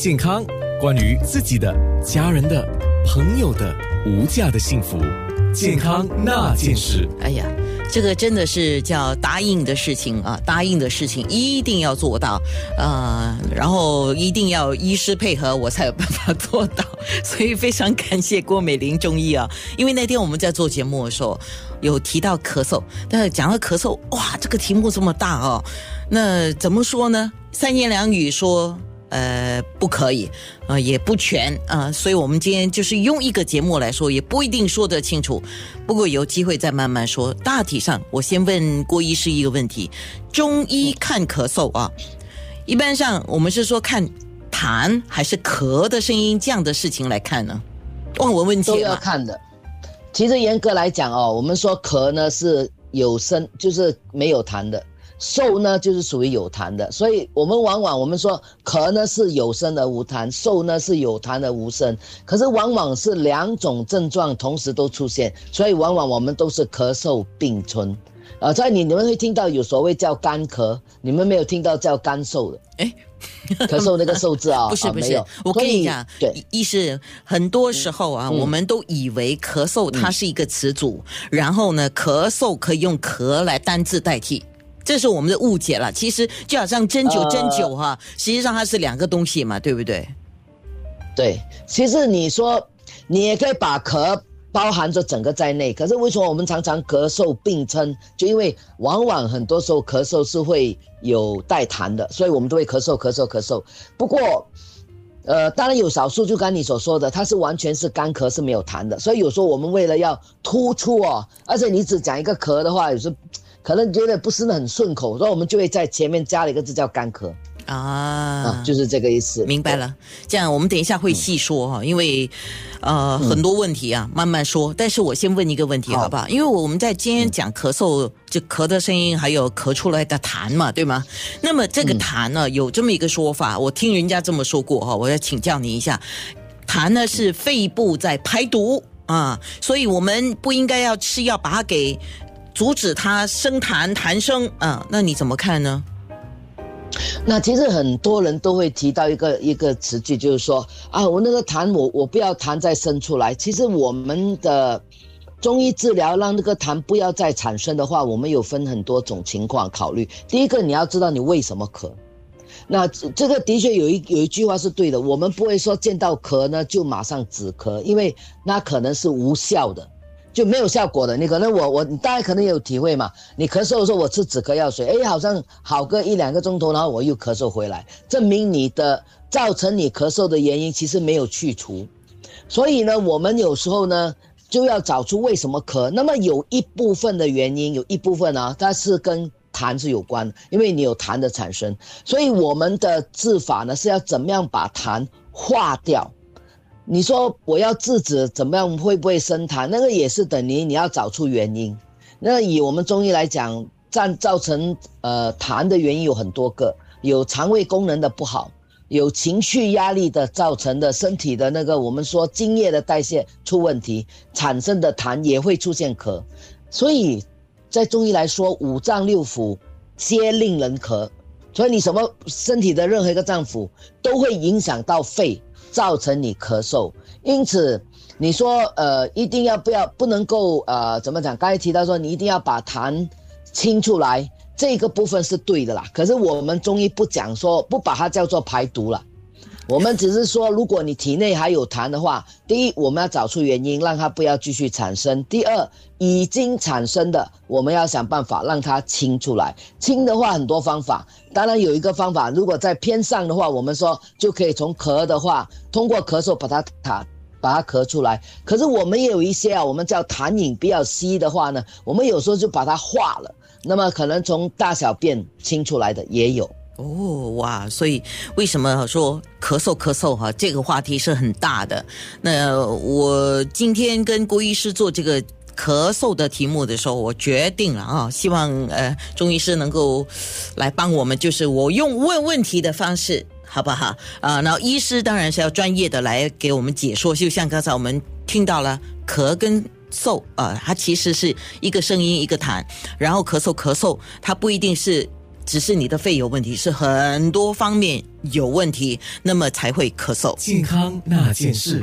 健康，关于自己的、家人的、朋友的无价的幸福，健康那件事。哎呀，这个真的是叫答应的事情啊！答应的事情一定要做到，呃，然后一定要医师配合，我才有办法做到。所以非常感谢郭美玲中医啊，因为那天我们在做节目的时候有提到咳嗽，但是讲到咳嗽，哇，这个题目这么大哦，那怎么说呢？三言两语说。呃，不可以，呃，也不全啊，所以我们今天就是用一个节目来说，也不一定说得清楚。不过有机会再慢慢说。大体上，我先问郭医师一个问题：中医看咳嗽啊，一般上我们是说看痰还是咳的声音这样的事情来看呢？望闻问切都要看的。其实严格来讲哦，我们说咳呢是有声，就是没有痰的。瘦呢，就是属于有痰的，所以我们往往我们说咳呢是有声而无痰，瘦呢是有痰而无声。可是往往是两种症状同时都出现，所以往往我们都是咳嗽并存。啊，在你你们会听到有所谓叫干咳，你们没有听到叫干瘦的。哎，咳嗽那个瘦字啊，不是不是，我跟你讲，对，意思很多时候啊，我们都以为咳嗽它是一个词组，然后呢，咳嗽可以用咳来单字代替。这是我们的误解了，其实就好像针灸针灸哈，实际上它是两个东西嘛，对不对？对，其实你说你也可以把咳包含着整个在内，可是为什么我们常常咳嗽并称？就因为往往很多时候咳嗽是会有带痰的，所以我们都会咳嗽咳嗽咳嗽。不过，呃，当然有少数，就刚你所说的，它是完全是干咳是没有痰的，所以有时候我们为了要突出哦，而且你只讲一个咳的话，有时。可能觉得不是很顺口，所以我们就会在前面加了一个字叫干咳啊，就是这个意思。明白了，这样我们等一下会细说哈，因为呃很多问题啊，慢慢说。但是我先问一个问题好不好？因为我们在今天讲咳嗽，就咳的声音，还有咳出来的痰嘛，对吗？那么这个痰呢，有这么一个说法，我听人家这么说过哈，我要请教你一下，痰呢是肺部在排毒啊，所以我们不应该要吃药把它给。阻止它生痰痰生啊？那你怎么看呢？那其实很多人都会提到一个一个词句，就是说啊，我那个痰，我我不要痰再生出来。其实我们的中医治疗让那个痰不要再产生的话，我们有分很多种情况考虑。第一个，你要知道你为什么咳。那这个的确有一有一句话是对的，我们不会说见到咳呢就马上止咳，因为那可能是无效的。就没有效果的，你可能我我大家可能也有体会嘛。你咳嗽的时候，我吃止咳药水，哎，好像好个一两个钟头，然后我又咳嗽回来，证明你的造成你咳嗽的原因其实没有去除。所以呢，我们有时候呢就要找出为什么咳。那么有一部分的原因，有一部分呢，它是跟痰是有关，因为你有痰的产生，所以我们的治法呢是要怎么样把痰化掉。你说我要制止怎么样会不会生痰？那个也是等于你要找出原因。那以我们中医来讲，造造成呃痰的原因有很多个，有肠胃功能的不好，有情绪压力的造成的，身体的那个我们说津液的代谢出问题产生的痰也会出现咳。所以在中医来说，五脏六腑皆令人咳，所以你什么身体的任何一个脏腑都会影响到肺。造成你咳嗽，因此你说呃一定要不要不能够呃怎么讲？刚才提到说你一定要把痰清出来，这个部分是对的啦。可是我们中医不讲说不把它叫做排毒了。我们只是说，如果你体内还有痰的话，第一，我们要找出原因，让它不要继续产生；第二，已经产生的，我们要想办法让它清出来。清的话，很多方法，当然有一个方法，如果在偏上的话，我们说就可以从咳的话，通过咳嗽把它痰把它咳出来。可是我们也有一些啊，我们叫痰饮比较稀的话呢，我们有时候就把它化了，那么可能从大小便清出来的也有。哦哇，所以为什么说咳嗽咳嗽哈？这个话题是很大的。那我今天跟郭医师做这个咳嗽的题目的时候，我决定了啊，希望呃钟医师能够来帮我们，就是我用问问题的方式，好不好？啊，然后医师当然是要专业的来给我们解说。就像刚才我们听到了咳跟嗽啊，它其实是一个声音一个痰，然后咳嗽咳嗽，它不一定是。只是你的肺有问题，是很多方面有问题，那么才会咳嗽。健康那件事。